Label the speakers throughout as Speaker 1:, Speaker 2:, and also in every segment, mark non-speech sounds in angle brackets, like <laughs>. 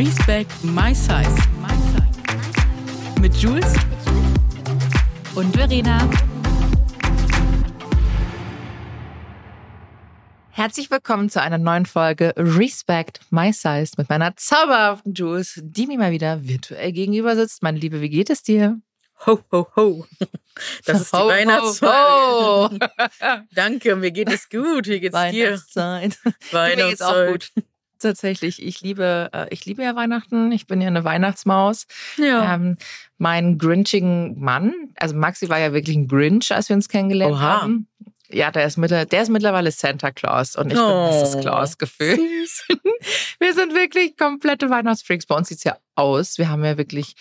Speaker 1: Respect My Size. Mit Jules und Verena.
Speaker 2: Herzlich willkommen zu einer neuen Folge Respect My Size mit meiner zauberhaften Jules, die mir mal wieder virtuell gegenüber sitzt. Meine Liebe, wie geht es dir?
Speaker 3: Ho, ho, ho. Das ist die
Speaker 2: Ho, ho,
Speaker 3: Weihnachtszeit.
Speaker 2: ho. <laughs>
Speaker 3: Danke, mir geht es gut. Wie geht's dir? <laughs>
Speaker 2: Weihnachtszeit. Mir geht's auch gut. Tatsächlich, ich liebe, äh, ich liebe ja Weihnachten. Ich bin ja eine Weihnachtsmaus.
Speaker 3: Ja.
Speaker 2: Ähm, mein grinchigen Mann, also Maxi war ja wirklich ein Grinch, als wir uns kennengelernt
Speaker 3: Oha.
Speaker 2: haben. Ja, der ist, mittler, der ist mittlerweile Santa Claus und ich bin Mrs.
Speaker 3: Oh.
Speaker 2: Claus gefühlt. <laughs> Wir sind wirklich komplette Weihnachtsfreaks. Bei uns sieht's ja aus. Wir haben ja wirklich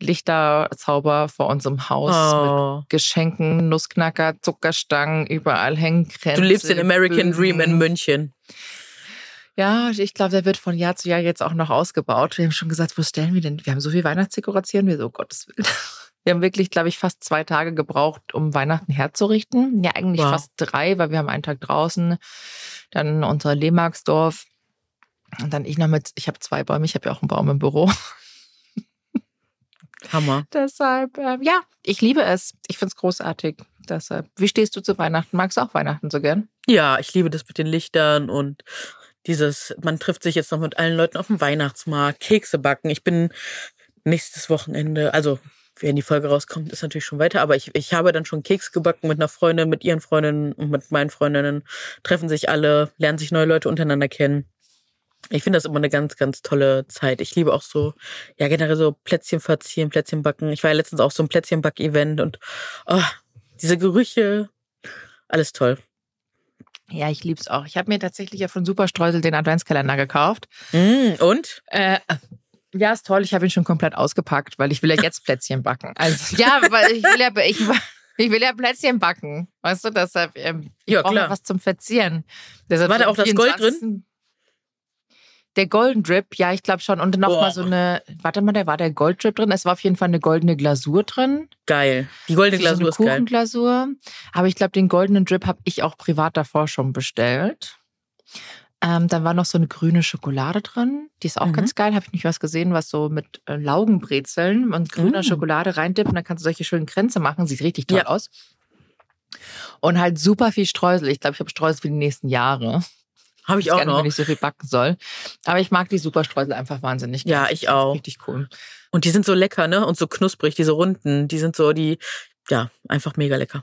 Speaker 2: Lichterzauber vor unserem Haus
Speaker 3: Oh.
Speaker 2: mit Geschenken, Nussknacker, Zuckerstangen, überall hängen Kränze.
Speaker 3: Du lebst den American Dream in. München.
Speaker 2: Ja, ich glaube, der wird von Jahr zu Jahr jetzt auch noch ausgebaut. Wir haben schon gesagt, wo stellen wir denn? Wir haben so viel Weihnachtsdekoration. Wir so, oh Gottes Willen. <laughs> Wir haben wirklich, glaube ich, fast zwei Tage gebraucht, um Weihnachten herzurichten. Ja, eigentlich
Speaker 3: Wow.
Speaker 2: fast drei, weil wir haben einen Tag draußen, dann unser Lehmarksdorf. Und dann ich noch mit, ich habe zwei Bäume, ich habe ja auch einen Baum im Büro. <laughs>
Speaker 3: Hammer.
Speaker 2: Deshalb, äh, ja, ich liebe es. Ich finde es großartig. Deshalb, wie stehst du zu Weihnachten? Magst du auch Weihnachten so gern?
Speaker 3: Ja, ich liebe das mit den Lichtern und dieses, man trifft sich jetzt noch mit allen Leuten auf dem Weihnachtsmarkt, Kekse backen. Ich bin nächstes Wochenende, also wenn die Folge rauskommt, ist natürlich schon weiter, aber ich, ich habe dann schon Keks gebacken mit einer Freundin, mit ihren Freundinnen und mit meinen Freundinnen, treffen sich alle, lernen sich neue Leute untereinander kennen. Ich finde das immer eine ganz, ganz tolle Zeit. Ich liebe auch so, ja, generell so Plätzchen verzieren, Plätzchen backen. Ich war ja letztens auch so ein Plätzchenback-Event und oh, diese Gerüche, alles toll.
Speaker 2: Ja, ich liebe es auch. Ich habe mir tatsächlich ja von Superstreusel den Adventskalender gekauft.
Speaker 3: Mm, und?
Speaker 2: Äh, ja, ist toll. Ich habe ihn schon komplett ausgepackt, weil ich will ja jetzt Plätzchen backen. Also ja, weil ich will ja, ich, ich will ja Plätzchen backen. Weißt du, deshalb ähm, ich
Speaker 3: Ja,
Speaker 2: brauche was zum Verzieren. Deshalb
Speaker 3: War da auch das Gold
Speaker 2: 24.. Der Golden Drip, ja, ich glaube schon. Und noch
Speaker 3: Boah.
Speaker 2: mal so eine, warte mal, da war der Gold Drip drin. Es war auf jeden Fall eine goldene Glasur drin.
Speaker 3: Geil. Die goldene
Speaker 2: so
Speaker 3: Glasur
Speaker 2: eine
Speaker 3: ist geil.
Speaker 2: Kuchenglasur. Aber ich glaube, den goldenen Drip habe ich auch privat davor schon bestellt. Ähm, dann war noch so eine grüne Schokolade drin. Die ist auch
Speaker 3: Mhm.
Speaker 2: ganz geil. Habe ich nicht was gesehen, was so mit äh, Laugenbrezeln und grüner
Speaker 3: Mm.
Speaker 2: Schokolade reindippen. Dann kannst du solche schönen Kränze machen. Sieht richtig toll
Speaker 3: Ja.
Speaker 2: aus. Und halt super viel Streusel. Ich glaube, ich habe Streusel für die nächsten Jahre.
Speaker 3: Habe ich
Speaker 2: Ich
Speaker 3: auch
Speaker 2: nicht,
Speaker 3: noch.
Speaker 2: wenn ich so viel backen soll. Aber ich mag die Superstreusel einfach wahnsinnig.
Speaker 3: Ja, ich auch.
Speaker 2: Richtig cool.
Speaker 3: Und die sind so lecker, ne? Und so knusprig, diese runden. Die sind so die, ja, einfach mega lecker.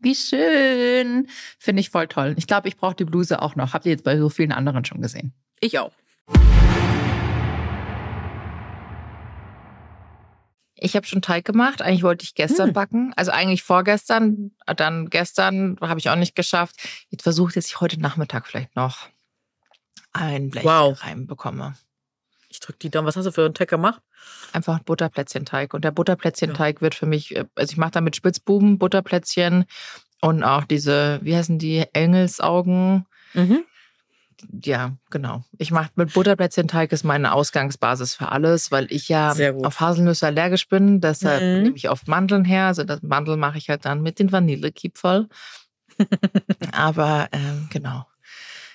Speaker 2: Wie schön. Finde ich voll toll. Ich glaube, ich brauche die Bluse auch noch. Habt ihr jetzt bei so vielen anderen schon gesehen?
Speaker 3: Ich auch.
Speaker 2: Ich habe schon Teig gemacht. Eigentlich wollte ich gestern
Speaker 3: Hm.
Speaker 2: backen. Also eigentlich vorgestern. Dann gestern habe ich auch nicht geschafft. Jetzt versuche ich, dass ich heute Nachmittag vielleicht noch ein Blech
Speaker 3: Wow.
Speaker 2: reinbekomme.
Speaker 3: Ich drück die Daumen. Was hast du für einen Tag gemacht?
Speaker 2: Einfach ein Butterplätzchenteig. Und der Butterplätzchenteig wird für mich, äh, also ich mache damit Spitzbuben, Butterplätzchen und auch diese, wie heißen die, Engelsaugen.
Speaker 3: Mhm.
Speaker 2: ja, genau. Ich mache mit Butterplätzchenteig ist meine Ausgangsbasis für alles, weil ich ja auf Haselnüsse allergisch bin. Deshalb
Speaker 3: Mhm.
Speaker 2: nehme ich oft Mandeln her. Also das Mandel mache ich halt dann mit den Vanillekipferl. <laughs> Aber ähm, genau.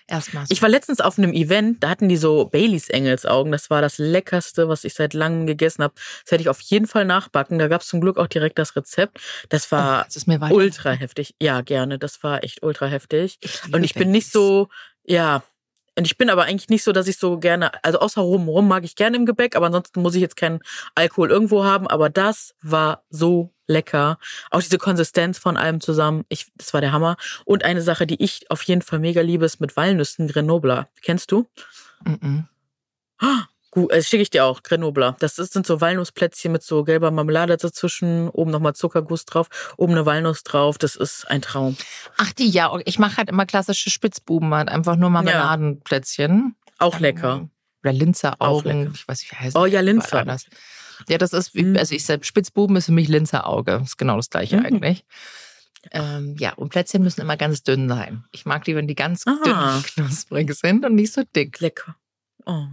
Speaker 2: Erstmal. so.
Speaker 3: Ich war letztens auf einem Event, da hatten die so Baileys Engelsaugen. Das war das leckerste, was ich seit langem gegessen habe. Das hätte ich auf jeden Fall nachbacken. Da gab es zum Glück auch direkt das Rezept. Das
Speaker 2: Oh,
Speaker 3: war
Speaker 2: weiter.
Speaker 3: ultra heftig. Ja, gerne. Das war echt ultra heftig.
Speaker 2: Ich
Speaker 3: Und ich bin nicht
Speaker 2: Baileys.
Speaker 3: so, ja. Und ich bin aber eigentlich nicht so, dass ich so gerne, also außer Rum, Rum mag ich gerne im Gebäck, aber ansonsten muss ich jetzt keinen Alkohol irgendwo haben. Aber das war so lecker. Auch diese Konsistenz von allem zusammen, ich, das war der Hammer. Und eine Sache, die ich auf jeden Fall mega liebe, ist mit Walnüssen Grenoble. Kennst du?
Speaker 2: Mhm.
Speaker 3: Gut, äh, schicke ich dir auch, Grenoble. Das sind so Walnussplätzchen mit so gelber Marmelade dazwischen, oben nochmal Zuckerguss drauf, oben eine Walnuss drauf. Das ist ein Traum.
Speaker 2: Ach, die, ja. Ich mache halt immer klassische Spitzbuben, halt einfach nur Marmeladenplätzchen.
Speaker 3: Auch lecker.
Speaker 2: Oder Linzer
Speaker 3: Auch lecker.
Speaker 2: Ich weiß nicht, wie heißt
Speaker 3: Oh ja,
Speaker 2: das?
Speaker 3: Linzer.
Speaker 2: Ja, das ist, wie,
Speaker 3: Mhm.
Speaker 2: also ich sag, Spitzbuben ist für mich Linzer Auge. Ist genau das gleiche
Speaker 3: Mhm.
Speaker 2: eigentlich. Ähm, ja, und Plätzchen müssen immer ganz dünn sein. Ich mag die, wenn die ganz
Speaker 3: Ah.
Speaker 2: dünn <laughs> knusprig sind und nicht so dick.
Speaker 3: Lecker. Oh.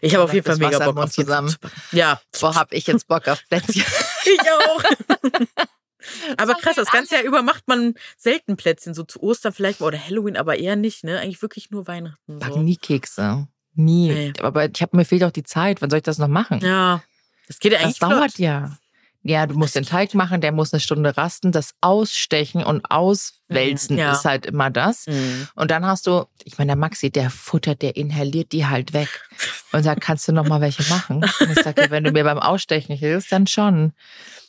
Speaker 3: Ich habe auf jeden Fall mega
Speaker 2: Wasser
Speaker 3: Bock auf
Speaker 2: zusammen.
Speaker 3: Ja,
Speaker 2: Boah, hab ich jetzt Bock auf Plätzchen. <laughs>
Speaker 3: ich auch. <laughs> aber krass, das ganze Jahr über macht man selten Plätzchen, so zu Ostern vielleicht oder Halloween, aber eher nicht, ne? Eigentlich wirklich nur Weihnachten.
Speaker 2: Backen
Speaker 3: So.
Speaker 2: nie Kekse. Nie.
Speaker 3: Nee.
Speaker 2: Aber ich hab, mir fehlt auch die Zeit. Wann soll ich das noch machen?
Speaker 3: Ja, das geht ja
Speaker 2: Das
Speaker 3: eigentlich
Speaker 2: dauert
Speaker 3: flott.
Speaker 2: ja. Ja, du musst den Teig machen, der muss eine Stunde rasten. Das Ausstechen und Auswälzen
Speaker 3: Mhm, ja.
Speaker 2: ist halt immer das.
Speaker 3: Mhm.
Speaker 2: Und dann hast du, ich meine, der Maxi, der futtert, der inhaliert die halt weg und sagt, kannst du noch mal welche machen? Und ich sage, ja, wenn du mir beim Ausstechen hilfst, dann schon.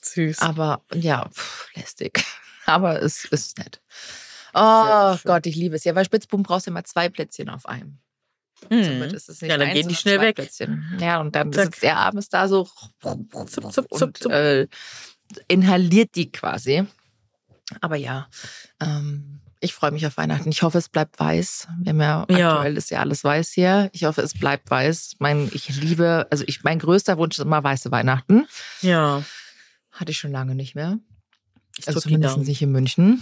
Speaker 3: Süß.
Speaker 2: Aber ja, pff, lästig. <laughs> Aber es ist nett. Oh. Gott, ich liebe es. Ja, weil Spitzbuben brauchst du immer zwei Plätzchen auf einem. Somit
Speaker 3: Mhm.
Speaker 2: ist es nicht
Speaker 3: Ja, dann gehen die schnell weg.
Speaker 2: Plätzchen. Ja, und dann
Speaker 3: Zack.
Speaker 2: sitzt er abends da so
Speaker 3: Zup, zup, zup,
Speaker 2: und äh, inhaliert die quasi. Aber ja, ähm, ich freue mich auf Weihnachten. Ich hoffe, es bleibt weiß. Wir haben ja,
Speaker 3: Ja.
Speaker 2: aktuell ist ja alles weiß hier. Ich hoffe, es bleibt weiß. Mein, ich liebe, also ich, mein größter Wunsch ist immer weiße Weihnachten.
Speaker 3: Ja,
Speaker 2: Hatte ich schon lange nicht mehr.
Speaker 3: ich
Speaker 2: Also zumindest nicht in München.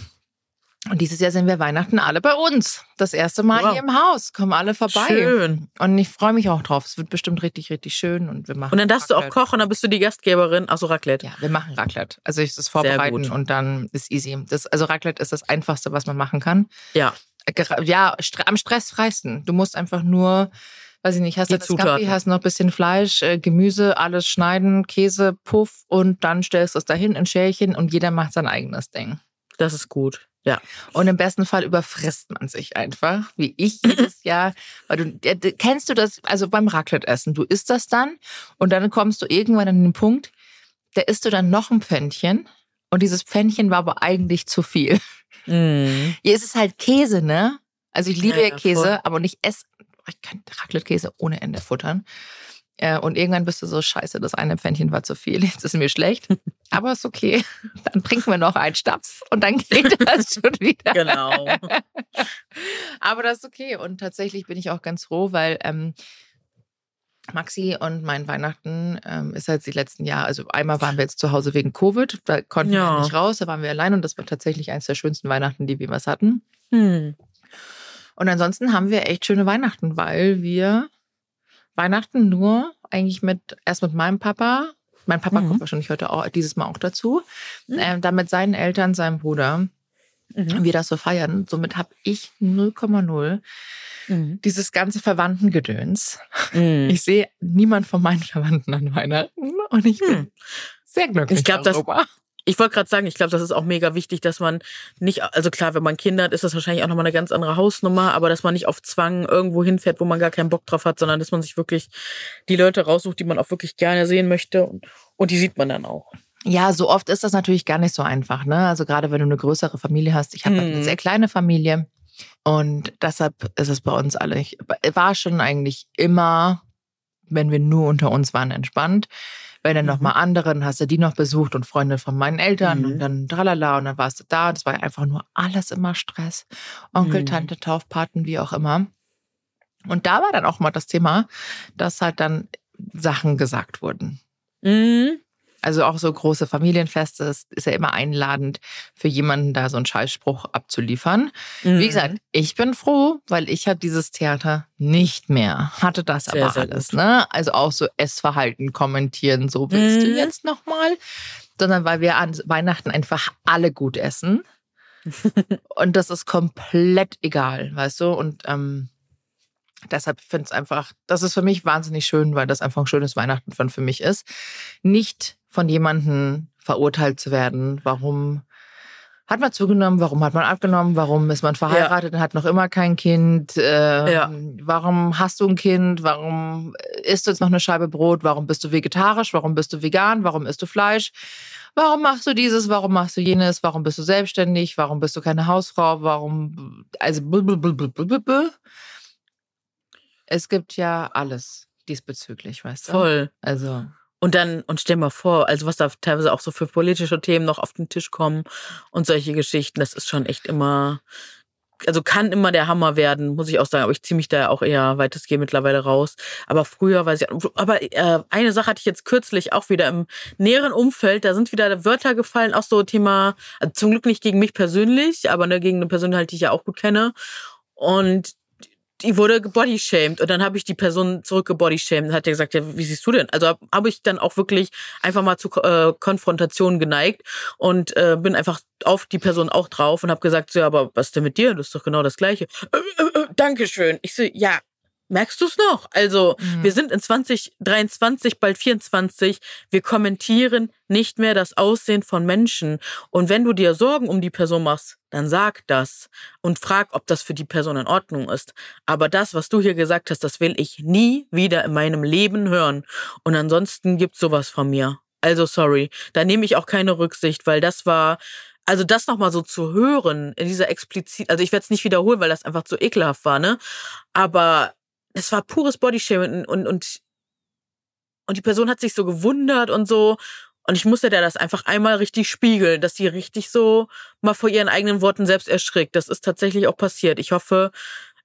Speaker 2: Und dieses Jahr sind wir Weihnachten alle bei uns. Das erste Mal
Speaker 3: Wow.
Speaker 2: hier im Haus. Kommen alle vorbei.
Speaker 3: Schön.
Speaker 2: Und ich freue mich auch drauf. Es wird bestimmt richtig, richtig schön. Und wir machen.
Speaker 3: Und dann darfst du auch
Speaker 2: Raclette.
Speaker 3: kochen, dann bist du die Gastgeberin. Achso, Raclette.
Speaker 2: Ja, wir machen Raclette. Also ich das
Speaker 3: Sehr
Speaker 2: vorbereiten und dann ist easy. Das, also Raclette ist das Einfachste, was man machen kann.
Speaker 3: Ja.
Speaker 2: Ja, am stressfreisten. Du musst einfach nur, weiß ich nicht, hast du
Speaker 3: Zutaten.
Speaker 2: hast noch ein bisschen Fleisch, äh, Gemüse, alles schneiden, Käse, Puff und dann stellst du es dahin in Schälchen und jeder macht sein eigenes Ding.
Speaker 3: Das ist gut. Ja.
Speaker 2: Und im besten Fall überfrisst man sich einfach, wie ich <clears throat> jedes Jahr. Weil du, kennst du das, also beim Raclette-Essen, du isst das dann und dann kommst du irgendwann an den Punkt, da isst du dann noch ein Pfännchen und dieses Pfännchen war aber eigentlich zu viel.
Speaker 3: Mhm.
Speaker 2: Hier ist es halt Käse, ne? Also ich liebe
Speaker 3: Ja,
Speaker 2: ja, Käse,
Speaker 3: voll.
Speaker 2: aber nicht esse, ich kann Raclette-Käse ohne Ende futtern. Äh, Und irgendwann bist du so, scheiße, das eine Pfännchen war zu viel, jetzt ist mir schlecht. <laughs> Aber ist okay. Dann trinken wir noch einen Schnaps und dann geht <laughs> das schon wieder.
Speaker 3: Genau. <laughs>
Speaker 2: Aber das ist okay. Und tatsächlich bin ich auch ganz froh, weil ähm, Maxi und mein Weihnachten ähm, ist halt die letzten Jahre, also einmal waren wir jetzt zu Hause wegen Covid, da konnten
Speaker 3: Ja.
Speaker 2: wir nicht raus, da waren wir allein und das war tatsächlich eines der schönsten Weihnachten, die wir was hatten.
Speaker 3: Hm.
Speaker 2: Und ansonsten haben wir echt schöne Weihnachten, weil wir Weihnachten nur eigentlich mit, erst mit meinem Papa, mein Papa
Speaker 3: Mhm.
Speaker 2: kommt wahrscheinlich heute auch, dieses Mal auch dazu,
Speaker 3: Mhm.
Speaker 2: ähm, dann mit seinen Eltern, seinem Bruder,
Speaker 3: Mhm.
Speaker 2: wir das so feiern. Somit habe ich 0,0
Speaker 3: Mhm.
Speaker 2: dieses ganze Verwandtengedöns.
Speaker 3: Mhm.
Speaker 2: Ich sehe niemand von meinen Verwandten an Weihnachten und ich bin
Speaker 3: Hm.
Speaker 2: sehr glücklich
Speaker 3: Ich glaub, das-. Ich wollte gerade sagen, ich glaube, das ist auch mega wichtig, dass man nicht, also klar, wenn man Kinder hat, ist das wahrscheinlich auch nochmal eine ganz andere Hausnummer, aber dass man nicht auf Zwang irgendwo hinfährt, wo man gar keinen Bock drauf hat, sondern dass man sich wirklich die Leute raussucht, die man auch wirklich gerne sehen möchte und, und die sieht man dann auch.
Speaker 2: Ja, so oft ist das natürlich gar nicht so einfach. Ne? Also gerade wenn du eine größere Familie hast. Ich habe
Speaker 3: Mhm.
Speaker 2: eine sehr kleine Familie und deshalb ist es bei uns alle. Ich war schon eigentlich immer, wenn wir nur unter uns waren, entspannt. Wenn dann
Speaker 3: Mhm.
Speaker 2: noch mal anderen, hast du die noch besucht und Freunde von meinen Eltern
Speaker 3: Mhm.
Speaker 2: und dann tralala und dann warst du da. Das war einfach nur alles immer Stress. Onkel,
Speaker 3: Mhm.
Speaker 2: Tante, Taufpaten, wie auch immer. Und da war dann auch mal das Thema, dass halt dann Sachen gesagt wurden.
Speaker 3: Mhm.
Speaker 2: Also auch so große Familienfeste ist, ist ja immer einladend für jemanden, da so einen Scheißspruch abzuliefern.
Speaker 3: Mhm.
Speaker 2: Wie gesagt, ich bin froh, weil ich habe dieses Theater nicht mehr. Hatte das
Speaker 3: Sehr,
Speaker 2: aber
Speaker 3: sehr
Speaker 2: alles, ne? Also auch so Essverhalten kommentieren, so willst du
Speaker 3: Mhm.
Speaker 2: jetzt nochmal? Sondern weil wir an Weihnachten einfach alle gut essen. <laughs> Und das ist komplett egal, weißt du? Und ähm, deshalb finde ich es einfach, das ist für mich wahnsinnig schön, weil das einfach ein schönes Weihnachten für mich ist. Nicht von jemandem verurteilt zu werden, warum hat man zugenommen, warum hat man abgenommen, warum ist man verheiratet und hat noch immer kein Kind, äh,
Speaker 3: Ja.
Speaker 2: warum hast du ein Kind, warum isst du jetzt noch eine Scheibe Brot, warum bist du vegetarisch, warum bist du vegan, warum isst du Fleisch, warum machst du dieses, warum machst du jenes, warum bist du selbstständig, warum bist du keine Hausfrau, warum, also blablabla. es gibt ja alles diesbezüglich, weißt du?
Speaker 3: Voll.
Speaker 2: Also,
Speaker 3: Und dann, und stell mal vor, also was da teilweise auch so für politische Themen noch auf den Tisch kommen und solche Geschichten, das ist schon echt immer, also kann immer der Hammer werden, muss ich auch sagen, aber ich ziehe mich da auch eher weitestgehend mittlerweile raus. Aber früher weiß ich, aber äh, eine Sache hatte ich jetzt kürzlich auch wieder im näheren Umfeld, da sind wieder Wörter gefallen, auch so Thema, also zum Glück nicht gegen mich persönlich, aber ne, gegen eine Person halt, die ich ja auch gut kenne. Und die wurde gebodyshamed und dann habe ich die Person zurückgebodyshamed und hat ja gesagt, ja, wie siehst du denn? Also habe hab ich dann auch wirklich einfach mal zu äh, Konfrontation geneigt und äh, bin einfach auf die Person auch drauf und habe gesagt, so, ja, aber was ist denn mit dir? Das ist doch genau das Gleiche. Äh, äh, äh, Dankeschön. Ich so, ja, merkst du es noch? Also
Speaker 2: Mhm.
Speaker 3: wir sind in 2023, bald 24. Wir kommentieren nicht mehr das Aussehen von Menschen. Und wenn du dir Sorgen um die Person machst, dann sag das und frag, ob das für die Person in Ordnung ist. Aber das, was du hier gesagt hast, das will ich nie wieder in meinem Leben hören. Und ansonsten gibt's sowas von mir. Also sorry, da nehme ich auch keine Rücksicht, weil das war, also das nochmal so zu hören, in dieser explizit, also ich werde es nicht wiederholen, weil das einfach zu ekelhaft war, ne? Aber es war pures Bodyshaming und, und, und die Person hat sich so gewundert und so. Und ich musste der das einfach einmal richtig spiegeln, dass sie richtig so mal vor ihren eigenen Worten selbst erschrickt. Das ist tatsächlich auch passiert. Ich hoffe,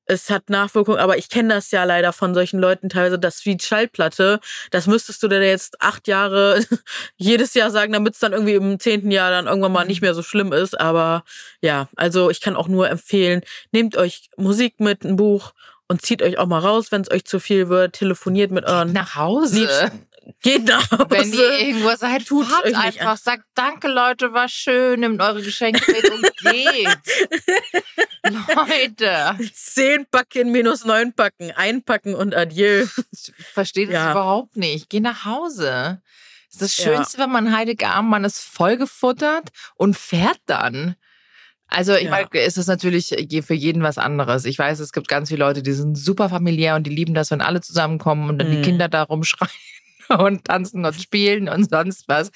Speaker 3: es hat Nachwirkung, aber ich kenne das ja leider von solchen Leuten teilweise, das wie Schallplatte, das müsstest du dir jetzt acht Jahre <laughs> jedes Jahr sagen, damit es dann irgendwie im zehnten Jahr dann irgendwann mal nicht mehr so schlimm ist. Aber ja, also ich kann auch nur empfehlen, nehmt euch Musik mit, ein Buch und zieht euch auch mal raus, wenn es euch zu viel wird, telefoniert mit euren
Speaker 2: nach Hause.
Speaker 3: Liebsten. Geht nach Hause.
Speaker 2: Wenn ihr irgendwo seid,
Speaker 3: Tut
Speaker 2: fahrt
Speaker 3: euch
Speaker 2: einfach,
Speaker 3: an.
Speaker 2: sagt Danke Leute, war schön, nehmt eure Geschenke mit und <laughs> geht. Leute,
Speaker 3: Zehn Packen minus neun Packen, einpacken und adieu.
Speaker 2: ich verstehe das
Speaker 3: Ja.
Speaker 2: überhaupt nicht. Geh nach Hause. Das ist das
Speaker 3: Ja.
Speaker 2: Schönste, wenn man Heiligabend, man ist vollgefuttert und fährt dann. Also ich
Speaker 3: Ja.
Speaker 2: meine, es ist natürlich je- für jeden was anderes. Ich weiß, es gibt ganz viele Leute, die sind super familiär und die lieben das, wenn alle zusammenkommen und dann die
Speaker 3: Mhm.
Speaker 2: Kinder da rumschreien <laughs> und tanzen und spielen und sonst was.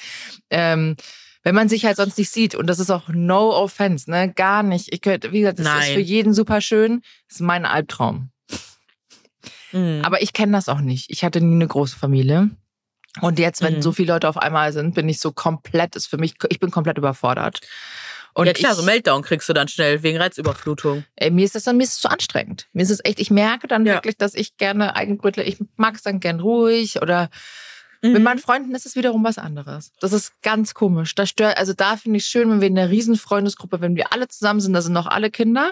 Speaker 2: Ähm, wenn man sich halt sonst nicht sieht und das ist auch no offense, ne, gar nicht. Ich könnte, wie gesagt, das ist
Speaker 3: Nein.
Speaker 2: für jeden super schön. Das ist mein Albtraum.
Speaker 3: Mhm.
Speaker 2: Aber ich kenne das auch nicht. Ich hatte nie eine große Familie. Und jetzt, wenn
Speaker 3: Mhm.
Speaker 2: so viele Leute auf einmal sind, bin ich so komplett, ist für mich, ich bin komplett überfordert. Und
Speaker 3: ja klar,
Speaker 2: ich,
Speaker 3: so Meltdown kriegst du dann schnell wegen Reizüberflutung.
Speaker 2: ey, mir ist das dann, mir ist es zu anstrengend. Mir ist es echt, ich merke dann
Speaker 3: Ja.
Speaker 2: wirklich, dass ich gerne Eigenbrötler, ich mag es dann gern ruhig oder mit
Speaker 3: Mhm.
Speaker 2: meinen Freunden ist es wiederum was anderes. Das ist ganz komisch. Das stört, also da finde ich es schön, wenn wir in einer riesen Freundesgruppe, wenn wir alle zusammen sind, da sind noch alle Kinder.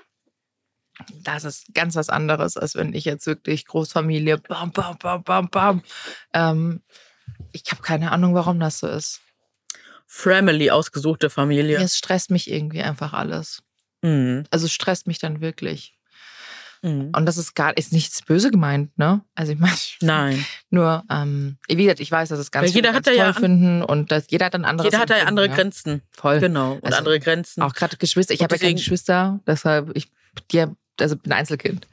Speaker 2: Das ist ganz was anderes, als wenn ich jetzt wirklich Großfamilie, bam, bam, bam, bam, bam. Ähm, ich habe keine Ahnung, warum das so ist.
Speaker 3: Family, ausgesuchte Familie.
Speaker 2: Es stresst mich irgendwie einfach alles.
Speaker 3: Mhm.
Speaker 2: Also es stresst mich dann wirklich.
Speaker 3: Mhm.
Speaker 2: Und das ist gar ist nichts böse gemeint, ne? Also ich meine, <laughs>
Speaker 3: Nein.
Speaker 2: nur, ähm, wie gesagt, ich weiß, dass es ganz
Speaker 3: Weil jeder
Speaker 2: viele
Speaker 3: hat
Speaker 2: ganz
Speaker 3: ja
Speaker 2: finden und dass jeder hat ein anderes
Speaker 3: Jeder hat ja andere
Speaker 2: ja.
Speaker 3: Grenzen.
Speaker 2: Voll.
Speaker 3: Genau. Und
Speaker 2: Also,
Speaker 3: andere Grenzen.
Speaker 2: Auch gerade Geschwister. Ich habe ja keine Geschwister, deshalb ich die, also bin Einzelkind.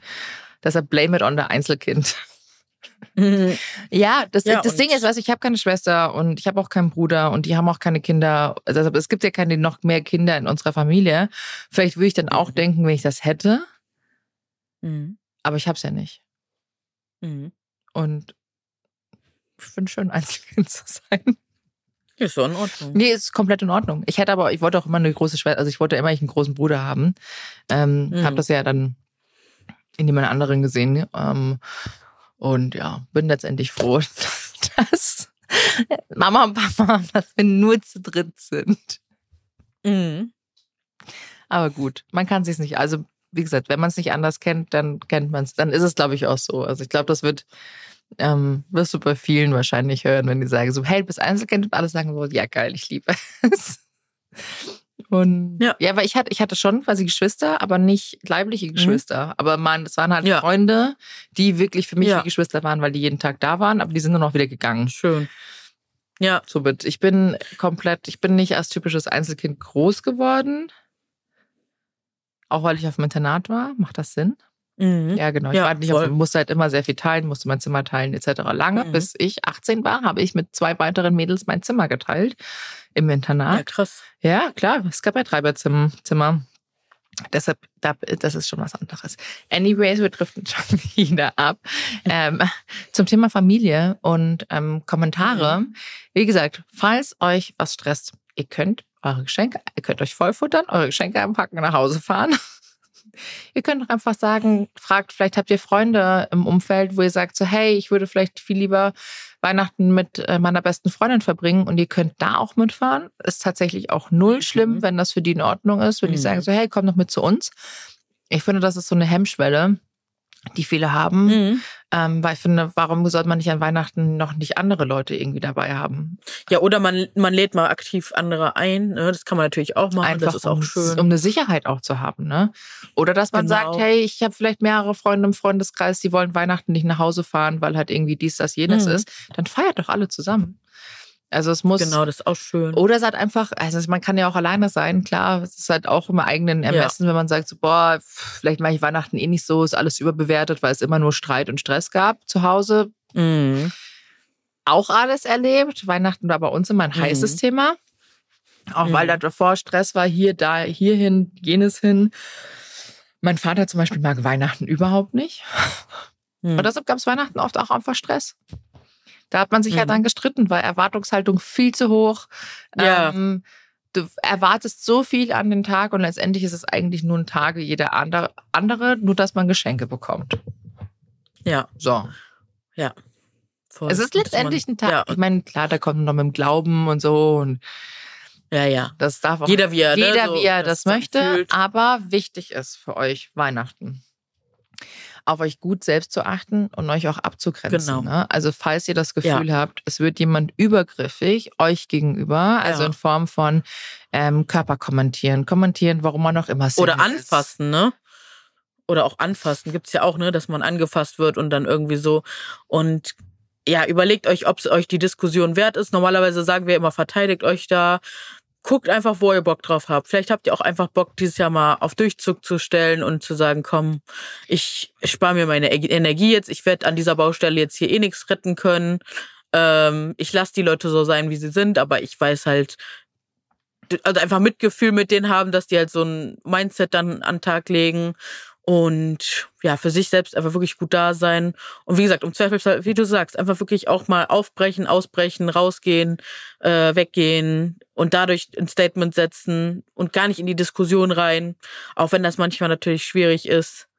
Speaker 2: Deshalb blame it on the Einzelkind. <laughs>
Speaker 3: Mhm.
Speaker 2: Ja, das,
Speaker 3: Ja,
Speaker 2: das Ding ist, weißt ich habe keine Schwester und ich habe auch keinen Bruder und die haben auch keine Kinder. Also es gibt ja keine noch mehr Kinder in unserer Familie. Vielleicht würde ich dann auch
Speaker 3: Mhm.
Speaker 2: denken, wenn ich das hätte,
Speaker 3: Mhm.
Speaker 2: aber ich habe es ja nicht.
Speaker 3: Mhm.
Speaker 2: Und ich finde schön, Einzelkind <laughs> zu sein.
Speaker 3: Ist so in Ordnung.
Speaker 2: Nee, ist komplett in Ordnung. Ich hätte aber, ich wollte auch immer eine große Schwester, also ich wollte immer einen großen Bruder haben. Ähm,
Speaker 3: Mhm.
Speaker 2: Habe das ja dann in jemand anderen gesehen. Ähm, und ja, bin letztendlich froh, <laughs> dass, Mama und Papa, dass wir nur zu dritt sind.
Speaker 3: Mhm.
Speaker 2: Aber gut, man kann sich nicht. Also, wie gesagt, wenn man es nicht anders kennt, dann kennt man es. Dann ist es, glaube ich, auch so. Also, ich glaube, das wird, ähm, wirst du bei vielen wahrscheinlich hören, wenn die sagen so, hey, du bist Einzelkind und alle sagen so, ja, geil, ich liebe es. Und
Speaker 3: Ja.
Speaker 2: ja, weil ich hatte, ich hatte schon quasi Geschwister, aber nicht leibliche Geschwister. Aber man, das waren halt
Speaker 3: Mhm. Ja.
Speaker 2: Freunde, die wirklich für mich
Speaker 3: Ja.
Speaker 2: wie Geschwister waren, weil die jeden Tag da waren, aber die sind dann auch wieder gegangen.
Speaker 3: Schön. Ja.
Speaker 2: Somit, ich bin komplett, ich bin nicht als typisches Einzelkind groß geworden. Auch weil ich auf dem Internat war. Macht das Sinn?
Speaker 3: Mhm.
Speaker 2: Ja, genau. Ich
Speaker 3: Ja,
Speaker 2: war nicht
Speaker 3: voll.
Speaker 2: auf, musste halt immer sehr viel teilen, musste mein Zimmer teilen, etc. Lange,
Speaker 3: Mhm.
Speaker 2: bis ich 18 war, habe ich mit zwei weiteren Mädels mein Zimmer geteilt im Internat.
Speaker 3: Ja, krass.
Speaker 2: Ja, klar, es gab ja Treiberzimmer. Zimmer. Deshalb, da- das ist schon was anderes. Anyways, wir driften <laughs> schon wieder ab. ähm, zum Thema Familie und ähm, Kommentare. Wie gesagt, falls euch was stresst, ihr könnt eure Geschenke, ihr könnt euch vollfuttern, eure Geschenke einpacken, nach Hause fahren. Ihr könnt auch einfach sagen, fragt, vielleicht habt ihr Freunde im Umfeld, wo ihr sagt so, hey, ich würde vielleicht viel lieber Weihnachten mit äh, meiner besten Freundin verbringen und ihr könnt da auch mitfahren. Ist tatsächlich auch null schlimm,
Speaker 3: Mhm.
Speaker 2: wenn das für die in Ordnung ist, wenn die
Speaker 3: Mhm.
Speaker 2: sagen so, hey, komm doch mit zu uns. Ich finde, das ist so eine Hemmschwelle, die viele haben,
Speaker 3: Mhm.
Speaker 2: ähm, weil ich finde, warum sollte man nicht an Weihnachten noch nicht andere Leute irgendwie dabei haben?
Speaker 3: Ja, oder man, man lädt mal aktiv andere ein. Ne? Das kann man natürlich auch machen.
Speaker 2: Einfach
Speaker 3: das ist auch schön.
Speaker 2: um eine Sicherheit auch zu haben, ne? Oder dass man
Speaker 3: Genau.
Speaker 2: sagt, hey, ich habe vielleicht mehrere Freunde im Freundeskreis, die wollen Weihnachten nicht nach Hause fahren, weil halt irgendwie dies, das, jenes
Speaker 3: Mhm.
Speaker 2: ist. Dann feiert doch alle zusammen. Also es muss.
Speaker 3: genau, das ist auch schön.
Speaker 2: Oder es hat einfach, also man kann ja auch alleine sein, klar, es ist halt auch im eigenen Ermessen, wenn man sagt, so, boah, vielleicht mache ich Weihnachten eh nicht so, ist alles überbewertet, weil es immer nur Streit und Stress gab zu Hause.
Speaker 3: Mhm.
Speaker 2: Auch alles erlebt. Weihnachten war bei uns immer ein
Speaker 3: Mhm.
Speaker 2: heißes Thema. Auch weil
Speaker 3: Mhm.
Speaker 2: da davor Stress war, hier, da, hierhin, jenes hin. Mein Vater zum Beispiel mag Weihnachten überhaupt nicht.
Speaker 3: Mhm.
Speaker 2: Und deshalb gab es Weihnachten oft auch einfach Stress. Da hat man sich
Speaker 3: Mhm.
Speaker 2: dann gestritten, weil Erwartungshaltung viel zu hoch.
Speaker 3: Ja.
Speaker 2: Ähm, du erwartest so viel an den Tag und letztendlich ist es eigentlich nur ein Tag wie jeder andere, andere nur dass man Geschenke bekommt.
Speaker 3: Ja,
Speaker 2: So.
Speaker 3: voll.
Speaker 2: Es ist letztendlich
Speaker 3: man,
Speaker 2: ein Tag.
Speaker 3: Ja,
Speaker 2: Ich meine, klar, da kommt man noch mit dem Glauben und so und
Speaker 3: ja, ja.
Speaker 2: das darf auch
Speaker 3: Jeder wie er, ne?
Speaker 2: jeder
Speaker 3: So,
Speaker 2: wie er
Speaker 3: das
Speaker 2: das möchte.
Speaker 3: fühlt.
Speaker 2: Aber wichtig ist für euch Weihnachten. Auf euch gut selbst zu achten und euch auch abzugrenzen.
Speaker 3: Genau.
Speaker 2: Ne? Also falls ihr das Gefühl habt, es wird jemand übergriffig euch gegenüber, also
Speaker 3: Ja.
Speaker 2: in Form von ähm, Körper kommentieren, kommentieren, warum man auch immer
Speaker 3: Oder
Speaker 2: Single ist.
Speaker 3: anfassen, ne? Oder auch anfassen gibt's ja auch, ne? Dass man angefasst wird und dann irgendwie so. Und ja, überlegt euch, ob es euch die Diskussion wert ist. Normalerweise sagen wir immer, verteidigt euch da. Guckt einfach, wo ihr Bock drauf habt. Vielleicht habt ihr auch einfach Bock, dieses Jahr mal auf Durchzug zu stellen und zu sagen, komm, ich spare mir meine Energie jetzt. Ich werde an dieser Baustelle jetzt hier eh nichts retten können. Ähm, ich lasse die Leute so sein, wie sie sind, aber ich weiß halt, also einfach Mitgefühl mit denen haben, dass die halt so ein Mindset dann an den Tag legen und ja, für sich selbst einfach wirklich gut da sein. Und wie gesagt, um Zweifelsfall, wie du sagst, einfach wirklich auch mal aufbrechen, ausbrechen, rausgehen, äh, weggehen und dadurch ein Statement setzen und gar nicht in die Diskussion rein, auch wenn das manchmal natürlich schwierig ist.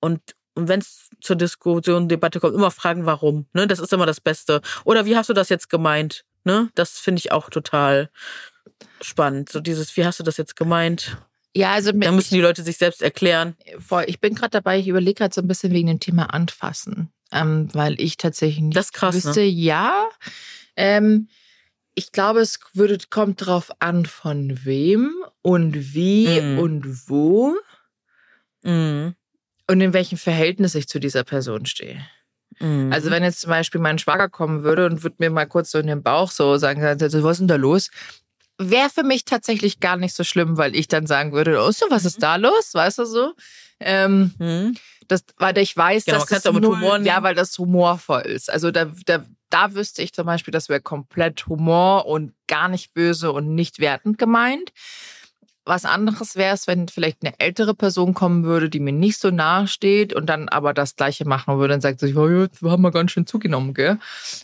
Speaker 3: Und, und wenn es zur Diskussion, Debatte kommt, immer fragen, warum. Ne? Das ist immer das Beste. Oder wie hast du das jetzt gemeint? Ne? Das finde ich auch total spannend. So dieses, wie hast du das jetzt gemeint?
Speaker 2: Ja, also
Speaker 3: Da müssen die Leute sich selbst erklären.
Speaker 2: voll. Ich bin gerade dabei, ich überlege gerade so ein bisschen wegen dem Thema Anfassen. Ähm, weil ich tatsächlich nicht
Speaker 3: Das ist krass, ne?
Speaker 2: wüsste, ja. Ähm, ich glaube, es würde, kommt drauf an, von wem und wie
Speaker 3: Mhm.
Speaker 2: und wo
Speaker 3: Mhm.
Speaker 2: und in welchem Verhältnis ich zu dieser Person stehe.
Speaker 3: Mhm.
Speaker 2: Also wenn jetzt zum Beispiel mein Schwager kommen würde und würde mir mal kurz so in den Bauch so sagen, was ist denn da los? Wäre für mich tatsächlich gar nicht so schlimm, weil ich dann sagen würde, oh, so, was
Speaker 3: Mhm.
Speaker 2: ist da los? Weißt du so? Ähm,
Speaker 3: Mhm.
Speaker 2: das, weil ich weiß,
Speaker 3: Genau,
Speaker 2: dass das null-
Speaker 3: Humor nehmen.
Speaker 2: ja, weil das humorvoll ist. Also da, da, da wüsste ich zum Beispiel, das wäre komplett Humor und gar nicht böse und nicht wertend gemeint. Was anderes wäre es, wenn vielleicht eine ältere Person kommen würde, die mir nicht so nahe steht und dann aber das Gleiche machen würde und sagt, oh, jetzt haben wir ganz schön zugenommen, gell?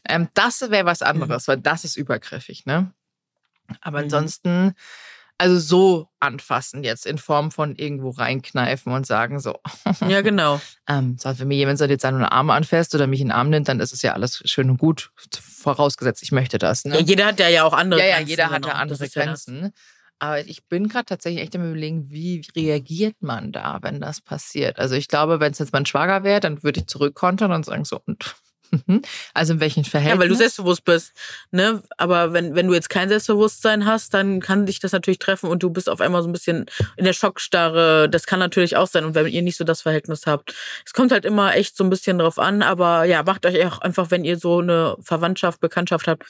Speaker 2: Ähm, das wäre was anderes, weil das ist übergriffig, ne? Aber
Speaker 3: Mhm.
Speaker 2: ansonsten Also so anfassen jetzt in Form von irgendwo reinkneifen und sagen so.
Speaker 3: Ja, <laughs> genau.
Speaker 2: ähm, so, wenn mir jemand jetzt seine Arme anfasst oder mich in den Arm nimmt, dann ist es ja alles schön und gut. Vorausgesetzt, ich möchte das. Ne?
Speaker 3: Ja, jeder hat ja, ja auch andere
Speaker 2: ja, ja,
Speaker 3: Grenzen.
Speaker 2: jeder hat ja andere
Speaker 3: ja.
Speaker 2: Grenzen. Aber ich bin gerade tatsächlich echt am überlegen, wie reagiert man da, wenn das passiert? Also ich glaube, wenn es jetzt mein Schwager wäre, dann würde ich zurückkontern und sagen so, und also in welchen Verhältnissen?
Speaker 3: Ja, weil du selbstbewusst bist. Ne? Aber wenn, wenn du jetzt kein Selbstbewusstsein hast, dann kann dich das natürlich treffen und du bist auf einmal so ein bisschen in der Schockstarre. Das kann natürlich auch sein. Und wenn ihr nicht so das Verhältnis habt. Es kommt halt immer echt so ein bisschen drauf an. Aber ja, macht euch auch einfach, wenn ihr so eine Verwandtschaft, Bekanntschaft habt,